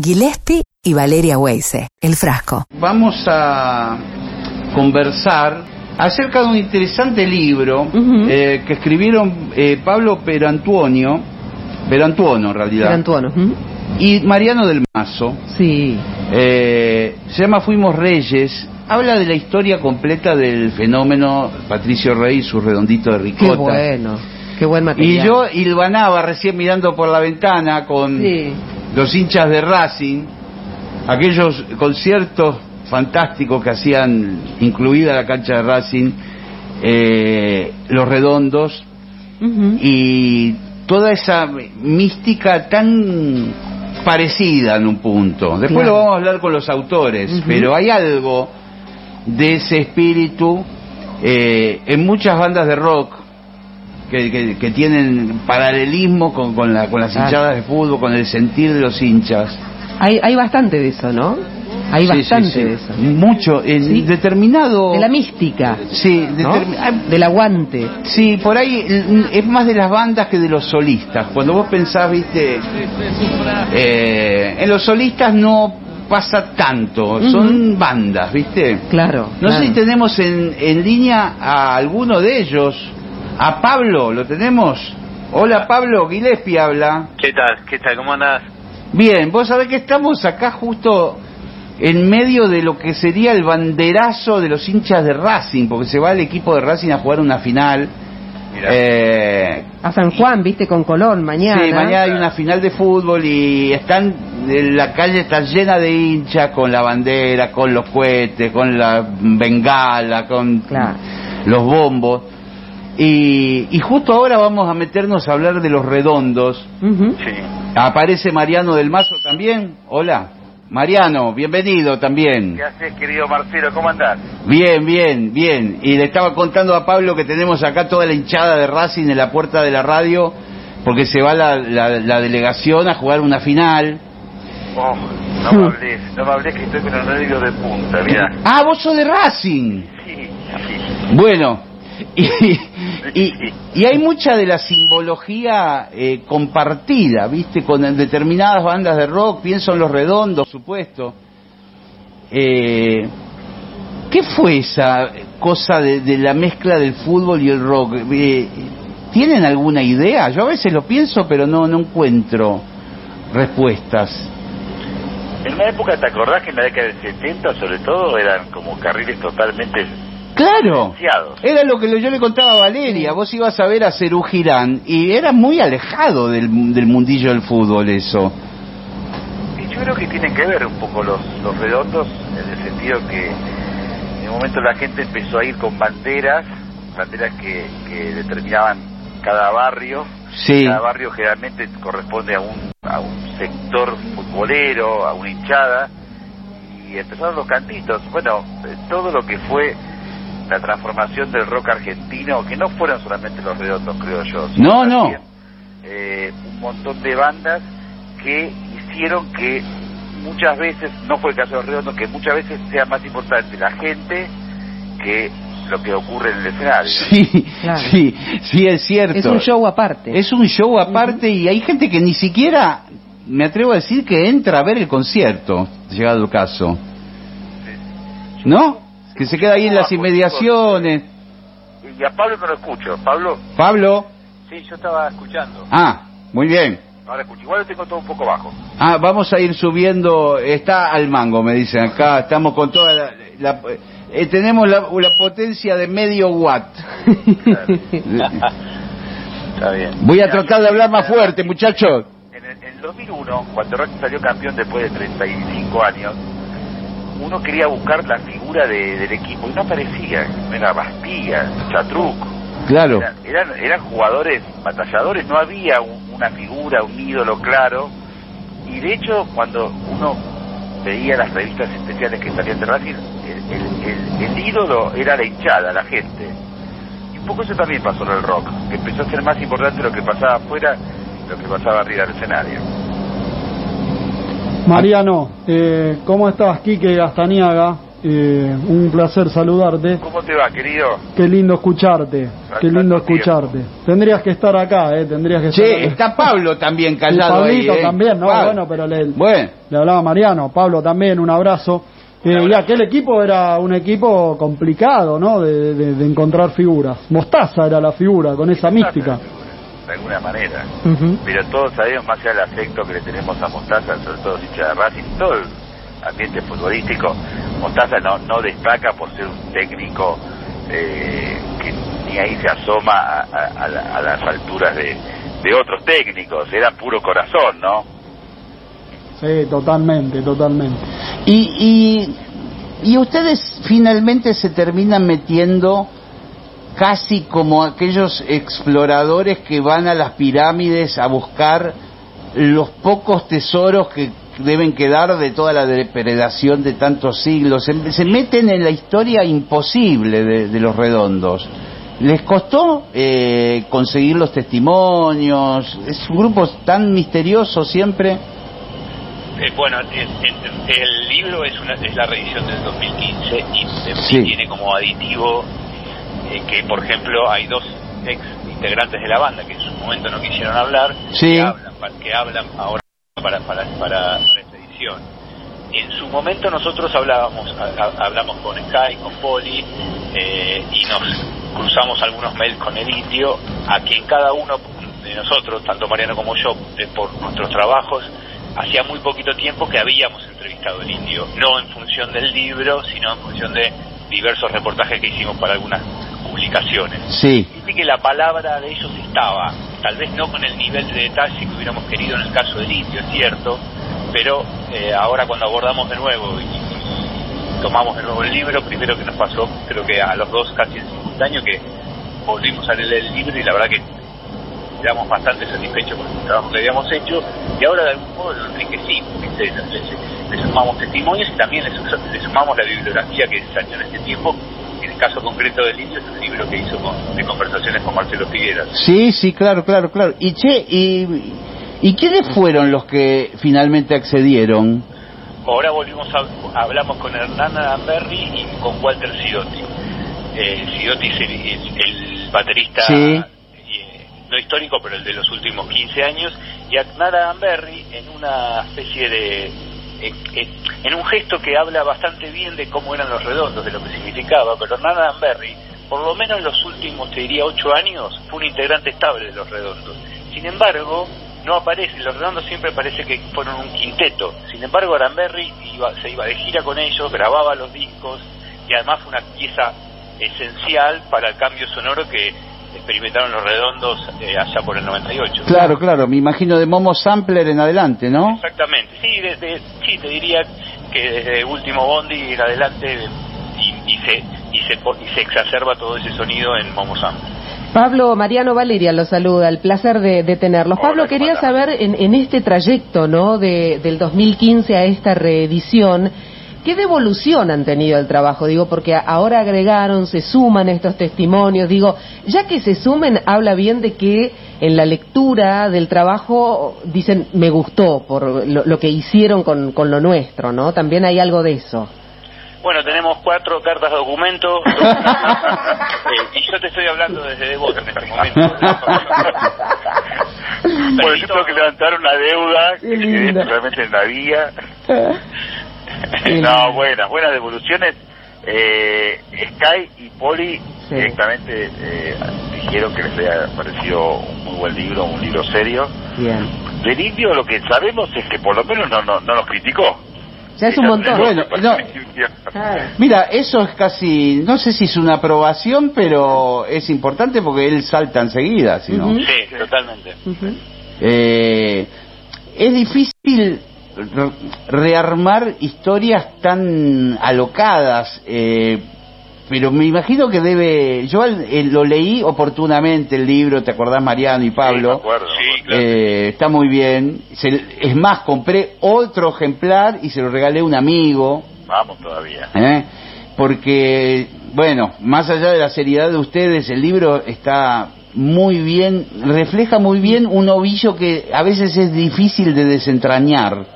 Gillespie y Valeria Weise, El Frasco. Vamos a conversar acerca de un interesante libro eh, que escribieron eh, Pablo Perantuonio, Perantuono en realidad, Perantuono. y Mariano del Mazo. Sí. Eh, se llama Fuimos Reyes. Habla de la historia completa del fenómeno Patricio Rey y su redondito de Qué ricota. bueno. Qué buen Y material. yo hilvanaba recién mirando por la ventana con Sí. Los hinchas de Racing, aquellos conciertos fantásticos que hacían, incluida la cancha de Racing, eh, los redondos y toda esa mística tan parecida en un punto. Después Claro. lo vamos a hablar con los autores, pero hay algo de ese espíritu eh, en muchas bandas de rock que, que- que tienen paralelismo con, con, la- con las Claro. hinchadas de fútbol, con el sentir de los hinchas. Hay, hay bastante de eso, ¿no? Hay Sí, sí, bastante sí. de eso. Mucho, en determinado... De la mística. Sí, Del aguante. Sí, por ahí mm, es más de las bandas que de los solistas. Cuando vos pensás, viste, eh, en los solistas no pasa tanto, son bandas, viste. Claro. No sé si tenemos en, en línea a alguno de ellos. A Pablo, ¿lo tenemos? Hola Pablo, Gillespie habla. ¿Qué tal? ¿Qué tal? ¿Cómo andás? Bien, vos sabés que estamos acá justo en medio de lo que sería el banderazo de los hinchas de Racing, porque se va el equipo de Racing a jugar una final. Eh, A San Juan, viste, con Colón, mañana. Sí, mañana hay una final de fútbol y están la calle está llena de hinchas con la bandera, con los cohetes, con la bengala, con Claro. los bombos. Y, y justo ahora vamos a meternos a hablar de los redondos. Sí. Aparece Mariano del Mazo también. Hola. Mariano, bienvenido también. ¿Qué haces, querido Marcelo? ¿Cómo andás? Bien, bien, bien. Y le estaba contando a Pablo que tenemos acá toda la hinchada de Racing en la puerta de la radio, porque se va la, la- la delegación a jugar una final. Oh, no me hables, no me hables que estoy con el nervio de punta, mira. Ah, vos sos de Racing. Sí, sí. Bueno, y, y, y hay mucha de la simbología eh, compartida, ¿viste? Con determinadas bandas de rock, pienso en Los Redondos, por supuesto. Eh, ¿Qué fue esa cosa de, la mezcla del fútbol y el rock? Eh, ¿Tienen alguna idea? Yo a veces lo pienso, pero no, no encuentro respuestas. En una época, ¿te acordás que en la década del 70, sobre todo, eran como carriles totalmente... Claro, era lo que yo le contaba a Valeria, vos ibas a ver a Cerú Girán y era muy alejado del, del mundillo del fútbol eso. Y yo creo que tienen que ver un poco los, los redondos, en el sentido que en un momento la gente empezó a ir con banderas, banderas que, que determinaban cada barrio, Sí, Cada barrio generalmente corresponde a un, a un sector futbolero, a una hinchada, y empezaron los cantitos. Bueno, eh, todo lo que fue la transformación del rock argentino, que no fueron solamente los redondos, creo yo. sino No, no. también, eh, un montón de bandas que hicieron que muchas veces, no fue el caso de los redondos, que muchas veces sea más importante la gente que lo que ocurre en el escenario. sí, Claro. sí, sí, es cierto. Es un show aparte. Es un show aparte y hay gente que ni siquiera, me atrevo a decir, que entra a ver el concierto, llegado el caso. ¿No? Que se queda ahí en las inmediaciones. Y a Pablo no lo escucho. Pablo, Pablo, sí, yo estaba escuchando. ah, muy bien. Ahora escucho. Igual lo tengo todo un poco bajo. Ah, vamos a ir subiendo, está al mango, me dicen acá, estamos con toda la... la- eh, tenemos la, la potencia de medio watt. Está bien. Voy a tratar de hablar más fuerte, muchachos. En el, en el 2001, cuando Racing salió campeón después de 35 años, uno quería buscar la figura de- del equipo y no aparecía. No era Bastilla, Chatruc. Claro. Eran, eran, eran jugadores batalladores, no había un- una figura, un ídolo claro. Y de hecho, cuando uno veía las revistas especiales que salían de Racing, el, el- el- el ídolo era la hinchada, la gente. Y un poco eso también pasó en el rock, que empezó a ser más importante lo que pasaba afuera, lo que pasaba arriba del escenario. Mariano, eh, ¿cómo estás? Quique Gastaniaga. eh, un placer saludarte. ¿Cómo te va, querido? Qué lindo escucharte, qué lindo escucharte. Tendrías que estar acá, eh, tendrías que estar acá. está Pablo también Y callado ahí. Pablito eh. también, no, Pablo. bueno, pero le, Bueno, le hablaba Mariano, Pablo también, un abrazo. Eh, y aquel equipo era un equipo complicado, ¿no? De, de- de encontrar figuras. Mostaza era la figura, con esa mística. De alguna manera. Pero todos sabemos, más allá del afecto que le tenemos a Mostaza, sobre todo hincha de Racing, todo el ambiente futbolístico, Mostaza no, no destaca por ser un técnico eh, que ni ahí se asoma a, a- a la- a las alturas de, de otros técnicos, era puro corazón, ¿no? Sí, totalmente, totalmente. y, y, y ustedes finalmente se terminan metiendo casi como aquellos exploradores que van a las pirámides a buscar los pocos tesoros que deben quedar de toda la depredación de tantos siglos. Se, se meten en la historia imposible de, de los redondos. ¿Les costó eh, conseguir los testimonios? Es un grupo tan misterioso siempre. Eh, bueno, el, el- el libro es, una, es la reedición del 2015 y Sí. tiene como aditivo eh, que, por ejemplo, hay dos ex integrantes de la banda que en su momento no quisieron hablar, Sí. que, hablan, pa- que hablan ahora para, para, para, para esta edición. En su momento nosotros hablábamos, ha- ha- hablamos con Sky, con Poli, eh, y nos cruzamos algunos mails con el indio, a quien cada uno de nosotros, tanto Mariano como yo, eh, por nuestros trabajos, hacía muy poquito tiempo que habíamos entrevistado al indio, no en función del libro, sino en función de diversos reportajes que hicimos para algunas Sí. Dice que la palabra de ellos estaba, tal vez no con el nivel de detalle que hubiéramos querido en el caso del indio, es cierto, pero eh, ahora cuando abordamos de nuevo y, y tomamos de nuevo el libro, primero que nos pasó, creo que a los dos casi en simultáneo, que volvimos a leer el libro y la verdad que quedamos bastante satisfechos con el trabajo que habíamos hecho y ahora de algún modo lo enriquecimos, le, sumamos testimonios y también le sumamos la bibliografía que salió en este tiempo. En el caso concreto del indio es un libro que hizo con- de conversaciones con Marcelo Figueras. Sí, sí, claro, claro, claro. Y che, y, ¿y quiénes fueron los que finalmente accedieron? Ahora volvimos a hablamos con Hernán Amberri y con Walter Sidotti. Eh, Sidotti es el, baterista Sí. eh, no histórico, pero el de los últimos 15 años, y Hernán Amberri en una especie de en un gesto que habla bastante bien de cómo eran los redondos, de lo que significaba, pero Hernán Amberri, por lo menos en los últimos, te diría, ocho años, fue un integrante estable de los redondos. Sin embargo, no aparece, los redondos siempre parece que fueron un quinteto. Sin embargo, Aramberri iba, se iba de gira con ellos, grababa los discos y además fue una pieza esencial para el cambio sonoro que experimentaron los redondos eh, allá por el 98. Claro, claro, me imagino de Momo Sampler en adelante, ¿no? Exactamente, sí, desde, sí, te diría que desde Último Bondi en adelante y, y se, y, se, y se exacerba todo ese sonido en Momo Sam. Pablo Mariano Valeria los saluda, el placer de, de tenerlos. Hola, Pablo, ¿cómo quería saber en, en este trayecto, ¿no? De, del 2015 a esta reedición, ¿qué devolución han tenido el trabajo? Digo, porque ahora agregaron, se suman estos testimonios. Digo, ya que se sumen, habla bien de que en la lectura del trabajo dicen, me gustó por lo, lo que hicieron con, con lo nuestro, ¿no? También hay algo de eso. Bueno, tenemos cuatro cartas de documento eh, y yo te estoy hablando desde Devoto en este momento. Por tengo que levantar una deuda que realmente en la vía. No, buenas, buenas devoluciones. Eh, Sky y Poli Sí. directamente eh, dijeron que les había parecido un muy buen libro, un libro serio. Bien. Del indio lo que sabemos es que por lo menos no, no, no nos criticó. Ya es un montón. Bueno, no. Claro. Mira, eso es casi, no sé si es una aprobación, pero es importante porque él salta enseguida, si no. Sí, totalmente. Eh, es difícil rearmar historias tan alocadas, eh, pero me imagino que debe. Yo al- eh, lo leí oportunamente el libro, ¿te acordás, Mariano y Sí, me Pablo? acuerdo, Sí, claro. Eh, está muy bien. Se- es más, compré otro ejemplar y se lo regalé a un amigo. Vamos todavía. ¿eh? porque bueno más allá de la seriedad de ustedes el libro está muy bien refleja muy bien un ovillo que a veces es difícil de desentrañar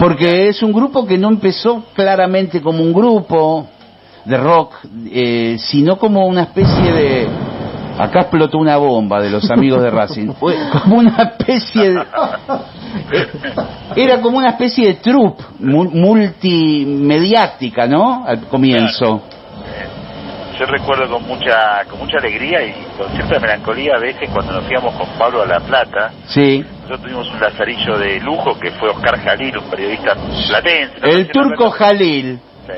Porque es un grupo que no empezó claramente como un grupo de rock, eh, sino como una especie de... Acá explotó una bomba de los amigos de Racing. Fue como una especie de... Era como una especie de troupe mu- multimediática, ¿no? Al comienzo. Yo recuerdo con mucha con mucha alegría y con cierta melancolía a veces cuando nos íbamos con Pablo a La Plata. Sí. Nosotros tuvimos un lazarillo de lujo que fue Oscar Jalil, un periodista platense. ¿no? El turco Jalil. Sí,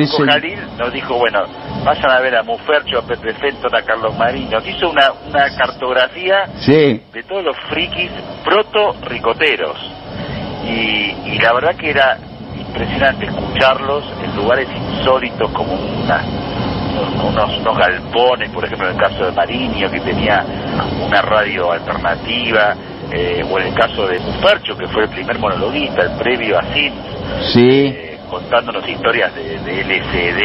El turco sí. Jalil nos dijo, bueno, vayan a ver a Mufercho, a Pepe Fenton, a Carlos Marín. Nos hizo una, una cartografía Sí. de todos los frikis proto-ricoteros. Y, y la verdad que era impresionante escucharlos en lugares insólitos como una- unos, unos galpones, por ejemplo en el caso de Mariño que tenía una radio alternativa, eh, o en el caso de Mufercho que fue el primer monologuista, el previo a Sims, Sí. eh, contándonos historias de, de LSD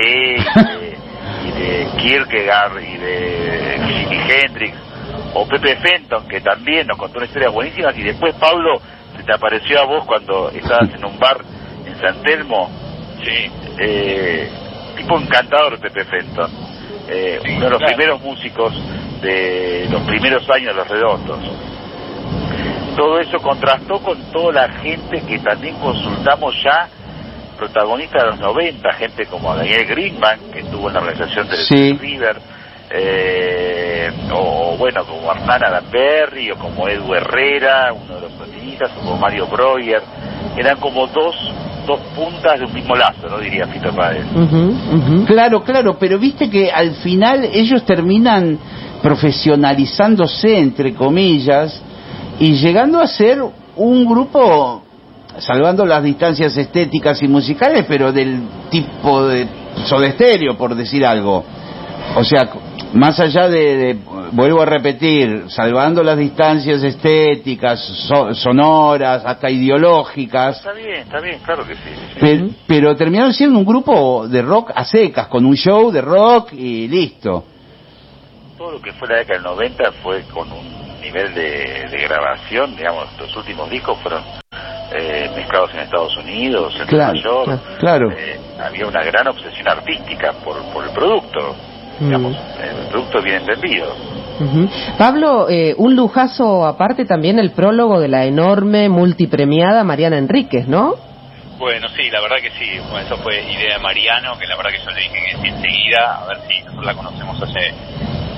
y de, y de Kierkegaard y de Jimi Hendrix o Pepe Fenton que también nos contó una historia buenísima y después Pablo se te apareció a vos cuando estabas en un bar en San Telmo Sí, eh, tipo encantador Pepe Fenton eh, Sí, uno de los claro. primeros músicos de los primeros años de Los Redondos todo eso contrastó con toda la gente que también consultamos ya protagonistas de los 90, gente como Daniel Greenman, que estuvo en la organización del Sí. River, eh, o bueno, como Hernán Adamberry, o como Edu Herrera, uno de los protagonistas, o como Mario Breuer, eran como dos, dos puntas de un mismo lazo, ¿no? Diría Fito Páez. Claro, claro, pero viste que al final ellos terminan profesionalizándose, entre comillas, y llegando a ser un grupo, salvando las distancias estéticas y musicales, pero del tipo de Soda Stereo, por decir algo. O sea, más allá de, de- vuelvo a repetir, salvando las distancias estéticas, so- sonoras, hasta ideológicas, Está bien, está bien, claro que sí. sí. Pe- pero terminaron siendo un grupo de rock a secas, con un show de rock y listo. todo lo que fue la década del 90 fue con un nivel de, de grabación, digamos, los últimos discos fueron eh, mezclados en Estados Unidos, en Claro, Nueva York. claro. Eh, había una gran obsesión artística por, por el producto, digamos, Mm. el producto bien entendido. Ujú. Pablo, eh, un lujazo aparte también el prólogo de la enorme multipremiada Mariana Enríquez, ¿no? Bueno, sí, la verdad que sí. Bueno, eso fue idea de Mariano, que la verdad que yo le dije que sí enseguida, a ver si nosotros la conocemos hace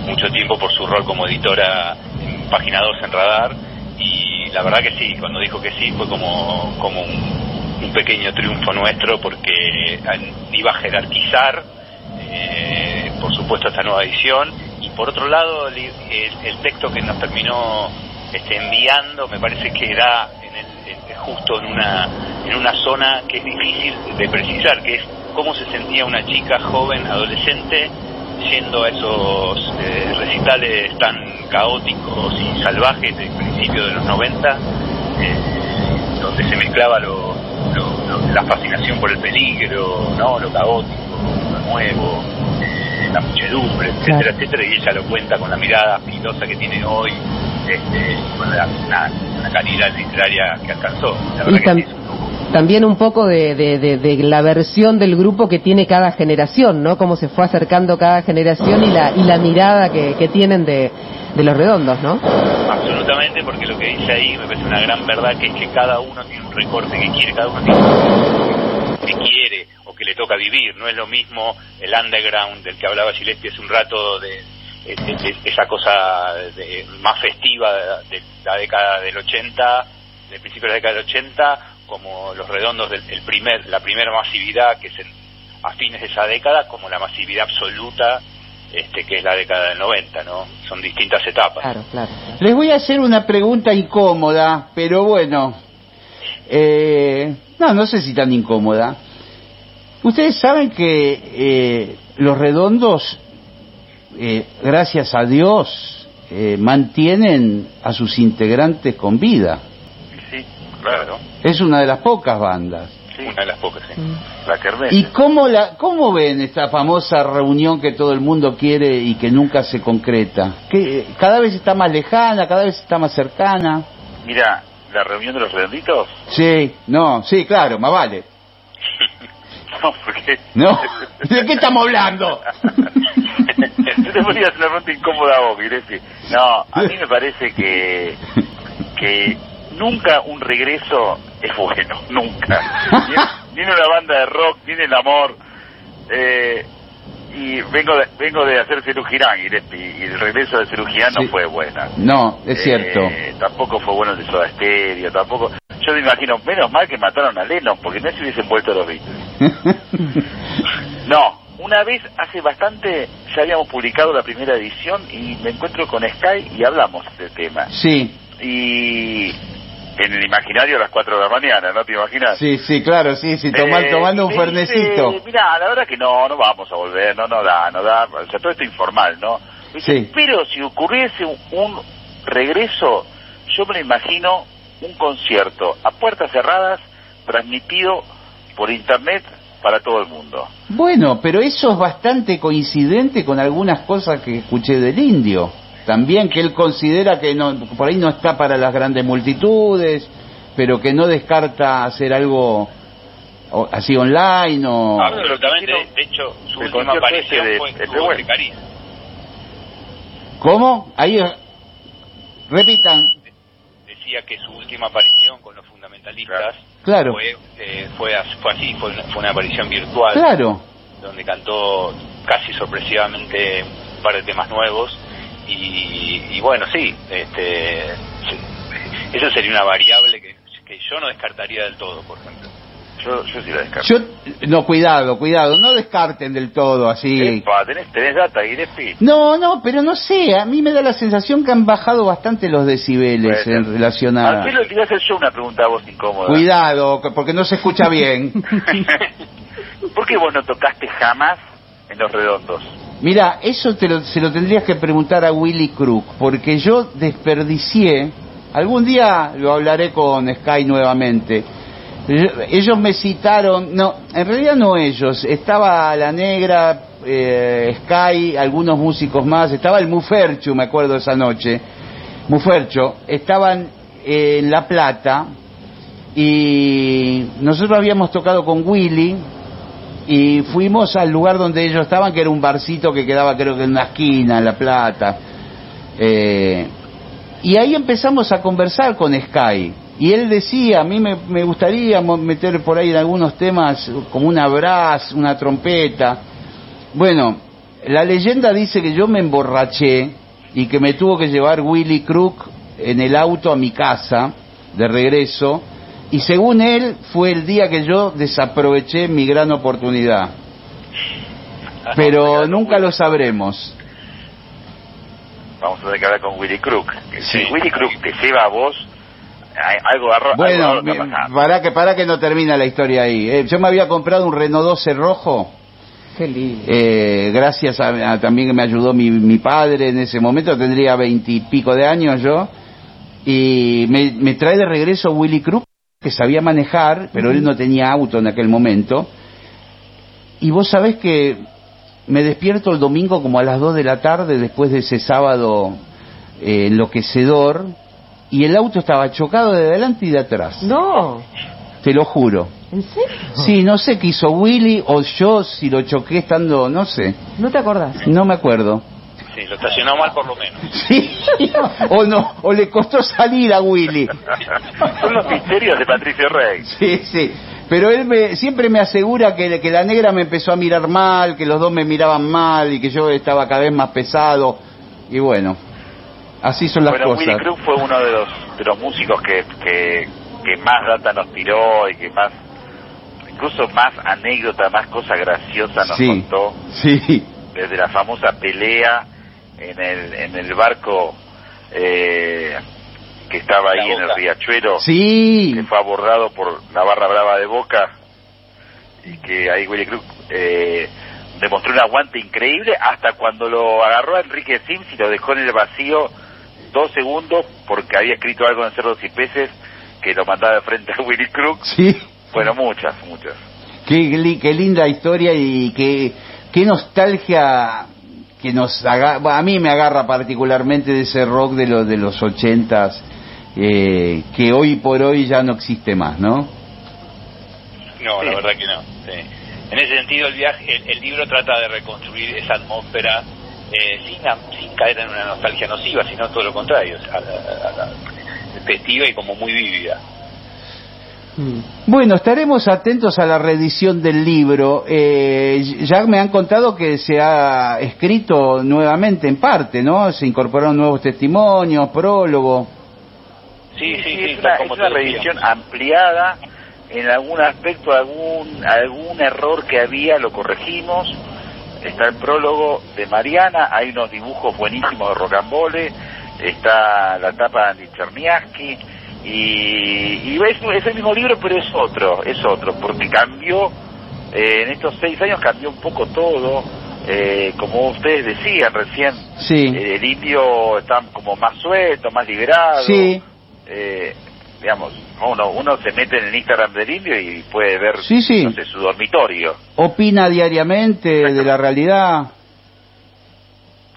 mucho tiempo por su rol como editora en Página 2 en Radar, y la verdad que sí, cuando dijo que sí fue como, como un, pequeño triunfo nuestro porque iba a jerarquizar, eh, por supuesto, esta nueva edición, y por otro lado, el, el- el texto que nos terminó este, enviando me parece que era en el, justo en una, en una zona que es difícil de precisar, que es cómo se sentía una chica joven, adolescente, yendo a esos eh, recitales tan caóticos y salvajes del principio de los 90, eh, donde se mezclaba lo, lo- lo- la fascinación por el peligro, no lo caótico, lo nuevo, eh, la muchedumbre, etcétera, Claro. etcétera, y ella lo cuenta con la mirada filosa que tiene hoy, este, con la, una, una calidad literaria que alcanzó. La verdad Y que También un poco de, de- de- la versión del grupo que tiene cada generación, ¿no? Cómo se fue acercando cada generación y la, y la mirada que, tienen de, los redondos, ¿no? Absolutamente, porque lo que dice ahí me parece una gran verdad, que es que cada uno tiene un recorte que quiere, cada uno tiene un que quiere o que le toca vivir. No es lo mismo el underground del que hablaba Gillespie hace un rato, de, esa cosa más festiva de la década del 80, del principio de la década del 80, como los redondos del el primer, la primera masividad que es en- a fines de esa década, como la masividad absoluta este, que es la década del 90, ¿no? Son distintas etapas. Claro, claro. Les voy a hacer una pregunta incómoda, pero bueno. Eh, no, no sé si tan incómoda. Ustedes saben que eh, los redondos, eh, gracias a Dios, eh, mantienen a sus integrantes con vida. Claro. Es una de las pocas bandas. Sí, Una de las pocas, sí. la kermés. ¿Y cómo, la, cómo ven esta famosa reunión que todo el mundo quiere y que nunca se concreta? Que cada vez está más lejana, cada vez está más cercana. Mira, la reunión de los redonditos? Sí, no, sí, claro, más vale. no, porque... No, ¿de qué estamos hablando? Yo te voy a hacer una pregunta incómoda a vos, Gillespie. No, a mí me parece que, que nunca un regreso es bueno, nunca. Ni, en una banda de rock, ni en el amor. Eh, y vengo de, vengo de hacer Cerugirán y, y el regreso de Cerugirán no fue buena. No, es cierto. Eh, tampoco fue bueno el de Soda Stereo, tampoco. Yo me imagino, menos mal que mataron a Lennon, porque no se hubiesen vuelto los Beatles. No, una vez hace bastante ya habíamos publicado la primera edición y me encuentro con Sky y hablamos del tema. sí, Y en el imaginario a las 4 de la mañana, ¿no te imaginas? sí, sí, claro, sí, sí, Eh, tomando un fernecito. dice, Mira, la verdad que no, no vamos a volver, no, no da, no da, o sea, todo esto informal, ¿no? Dice, Sí. Pero si ocurriese un, un regreso, yo me lo imagino un concierto a puertas cerradas, transmitido por internet para todo el mundo. Bueno, pero eso es bastante coincidente con algunas cosas que escuché del indio. También que él considera que no, por ahí no está para las grandes multitudes, pero que no descarta hacer algo o- así online o... Absolutamente. De, de hecho, su El última aparición de- fue en de Cariz. ¿Cómo? Ahí... Repitan. Decía que su última aparición con los fundamentalistas Claro. fue, eh, fue, fue así, fue una, fue una aparición virtual Claro. donde cantó casi sorpresivamente un par de temas nuevos y, y bueno, sí, este, eso sería una variable que, que yo no descartaría del todo, por ejemplo. Yo, yo sí la descarto. Yo... No, cuidado, cuidado, no descarten del todo así. Epa, ¿tenés, tenés data? No, no, pero no sé, a mí me da la sensación que han bajado bastante los decibeles en relación a... ¿A qué le quería hacer yo una pregunta a vos incómoda? Cuidado, que- porque no se escucha bien. ¿Por qué vos no tocaste jamás en los redondos? Mira, eso te lo- se lo tendrías que preguntar a Willy Crook, porque yo desperdicié, algún día lo hablaré con Sky nuevamente. Ellos me citaron, no, en realidad no ellos, estaba La Negra, eh, Sky, algunos músicos más, estaba el Mufercho, me acuerdo esa noche, Mufercho, estaban en La Plata y nosotros habíamos tocado con Willy y fuimos al lugar donde ellos estaban, que era un barcito que quedaba creo que en una esquina, en La Plata. Eh, y ahí empezamos a conversar con Sky. Y él decía, a mí me, me gustaría meter por ahí en algunos temas como una brass, una trompeta. Bueno, la leyenda dice que yo me emborraché y que me tuvo que llevar Willy Crook en el auto a mi casa de regreso. Y según él, fue el día que yo desaproveché mi gran oportunidad. Pero nunca lo sabremos. Vamos a tener que hablar con Willy Crook. Sí. Si Willy Crook te lleva a vos, hay- algo arro Bueno, algo mi- pasando. para que, para que no termina la historia ahí. Eh, yo me había comprado un Renault 12 rojo, Qué lindo. eh, gracias a, a- también que me ayudó mi, mi padre en ese momento, tendría veintipico de años yo, y me, me trae de regreso Willy Crook, que sabía manejar, pero él no tenía auto en aquel momento, y vos sabés que me despierto el domingo como a las 2 de la tarde, después de ese sábado eh, enloquecedor, y el auto estaba chocado de adelante y de atrás. No, Te lo juro. ¿en serio? Sí, no sé qué hizo Willy o yo si lo choqué estando, no sé. ¿No te acordás? No me acuerdo. Sí, lo estacionó mal por lo menos. Sí. o no, o le costó salir a Willy. Son los misterios de Patricio Rey. Sí, sí. Pero él me, siempre me asegura que, que la negra me empezó a mirar mal, que los dos me miraban mal y que yo estaba cada vez más pesado. Y bueno, así son las bueno, cosas. Willy Crook fue uno de los, de los músicos que, que, que más data nos tiró y que más, incluso más anécdota, más cosa graciosa nos sí, contó. sí, Desde la famosa pelea en el, en el barco eh, que estaba ahí en el riachuelo. sí. que fue abordado por la barra brava de Boca y que ahí Willy Crook eh, demostró un aguante increíble hasta cuando lo agarró a Enrique Sims y lo dejó en el vacío dos segundos porque había escrito algo en Cerdos y Peces que lo mandaba de frente a Willy Crook. Sí. Bueno, muchas, muchas. Qué, qué linda historia y qué, qué nostalgia que nos agarra, a mí me agarra particularmente de ese rock de los de los ochentas eh, que hoy por hoy ya no existe más, ¿no? No, la verdad que no. sí. En ese sentido, el viaje, el, el libro trata de reconstruir esa atmósfera eh, sin, sin caer en una nostalgia nociva, sino todo lo contrario, a la- a la- festiva y como muy vívida. Mm. Bueno, estaremos atentos a la reedición del libro. Eh, ya me han contado que se ha escrito nuevamente en parte, ¿no? Se incorporaron nuevos testimonios, prólogo. Sí, sí, sí, es una, como es una revisión ampliada. En algún aspecto, algún, algún error que había lo corregimos. Está el prólogo de Mariana, hay unos dibujos buenísimos de Rocambole, está la tapa de Cherniaski, y, y es, es el mismo libro, pero es otro, es otro, porque cambió, eh, en estos seis años cambió un poco todo, eh, como ustedes decían recién, Sí. eh, el indio está como más suelto, más liberado. Sí. Eh, digamos, uno, uno se mete en el Instagram del indio y puede ver Sí, sí. no sé, su dormitorio. Opina diariamente de la realidad.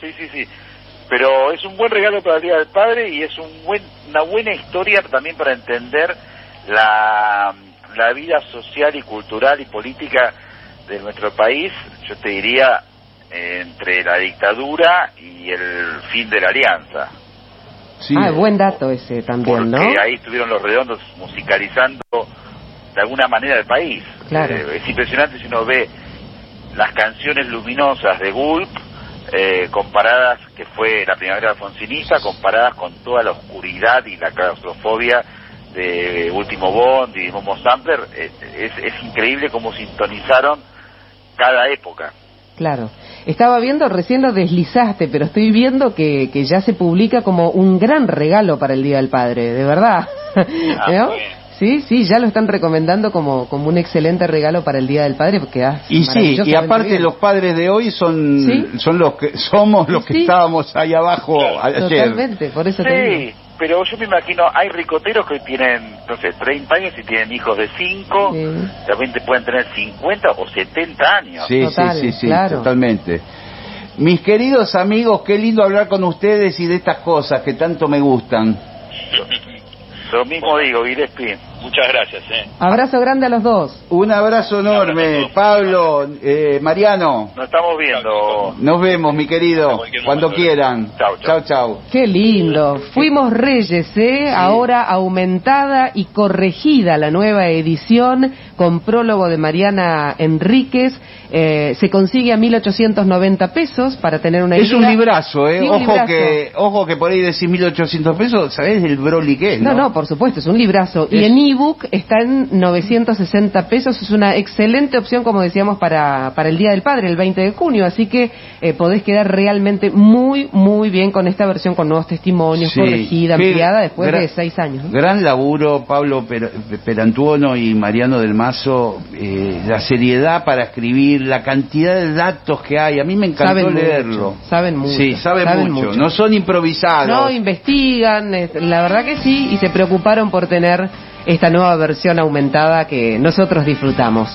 Sí, sí, sí. Pero es un buen regalo para el Día del Padre y es un buen, una buena historia también para entender la, la vida social y cultural y política de nuestro país, yo te diría, entre la dictadura y el fin de la alianza. Sí. Ah, buen dato ese también, ¿no? porque ahí estuvieron los redondos musicalizando de alguna manera el país. Claro. Eh, es impresionante si uno ve las canciones luminosas de Gulp eh, comparadas, que fue la primavera alfonsinista, comparadas con toda la oscuridad y la claustrofobia de Último Bond y Momo Sampler, es, es increíble cómo sintonizaron cada época. Claro. Estaba viendo, recién lo deslizaste, pero estoy viendo que, que ya se publica como un gran regalo para el Día del Padre, de verdad. Ah. Sí, sí, ya lo están recomendando como, como un excelente regalo para el Día del Padre, porque ah, Y sí, y aparte bien. los padres de hoy son Sí. son los que somos los que Sí. estábamos ahí abajo ayer. Totalmente, por eso te Sí, digo. pero yo me imagino, hay ricoteros que tienen, no sé, 30 años y tienen hijos de 5, Sí. también te pueden tener 50 o 70 años. Sí, Total, sí, sí, sí, claro. totalmente. Mis queridos amigos, qué lindo hablar con ustedes y de estas cosas que tanto me gustan. Lo mismo digo, Gillespie. Muchas gracias, ¿eh? Abrazo grande a los dos. Un abrazo enorme, Pablo, eh, Mariano. Nos estamos viendo. Nos vemos, mi querido, cuando momento. quieran. Chau, chau. chau. chau. Qué lindo. Fuimos Reyes, ¿eh? Ahora aumentada y corregida la nueva edición con prólogo de Mariana Enríquez. Eh, se consigue a 1.890 pesos para tener una Es un idea. librazo, ¿eh? Sí, un ojo, librazo. que, ojo que por ahí decís 1800 pesos, ¿sabés el Broly que es? No, No, no, por supuesto, es un librazo. Y en ebook está en 960 pesos. Es una excelente opción, como decíamos, para, para el Día del Padre, el 20 de junio. Así que eh, podés quedar realmente muy, muy bien con esta versión, con nuevos testimonios, Sí, corregida, ampliada, después gra- de seis años. ¿no? Gran laburo, Pablo Per- Perantuono y Mariano del Mazo, eh, la seriedad para escribir, la cantidad de datos que hay. A mí me encantó Saben mucho, leerlo. saben mucho, Sí, saben, saben mucho. mucho. No son improvisados. No, investigan, eh, la verdad que sí, y se preocuparon por tener esta nueva versión aumentada que nosotros disfrutamos.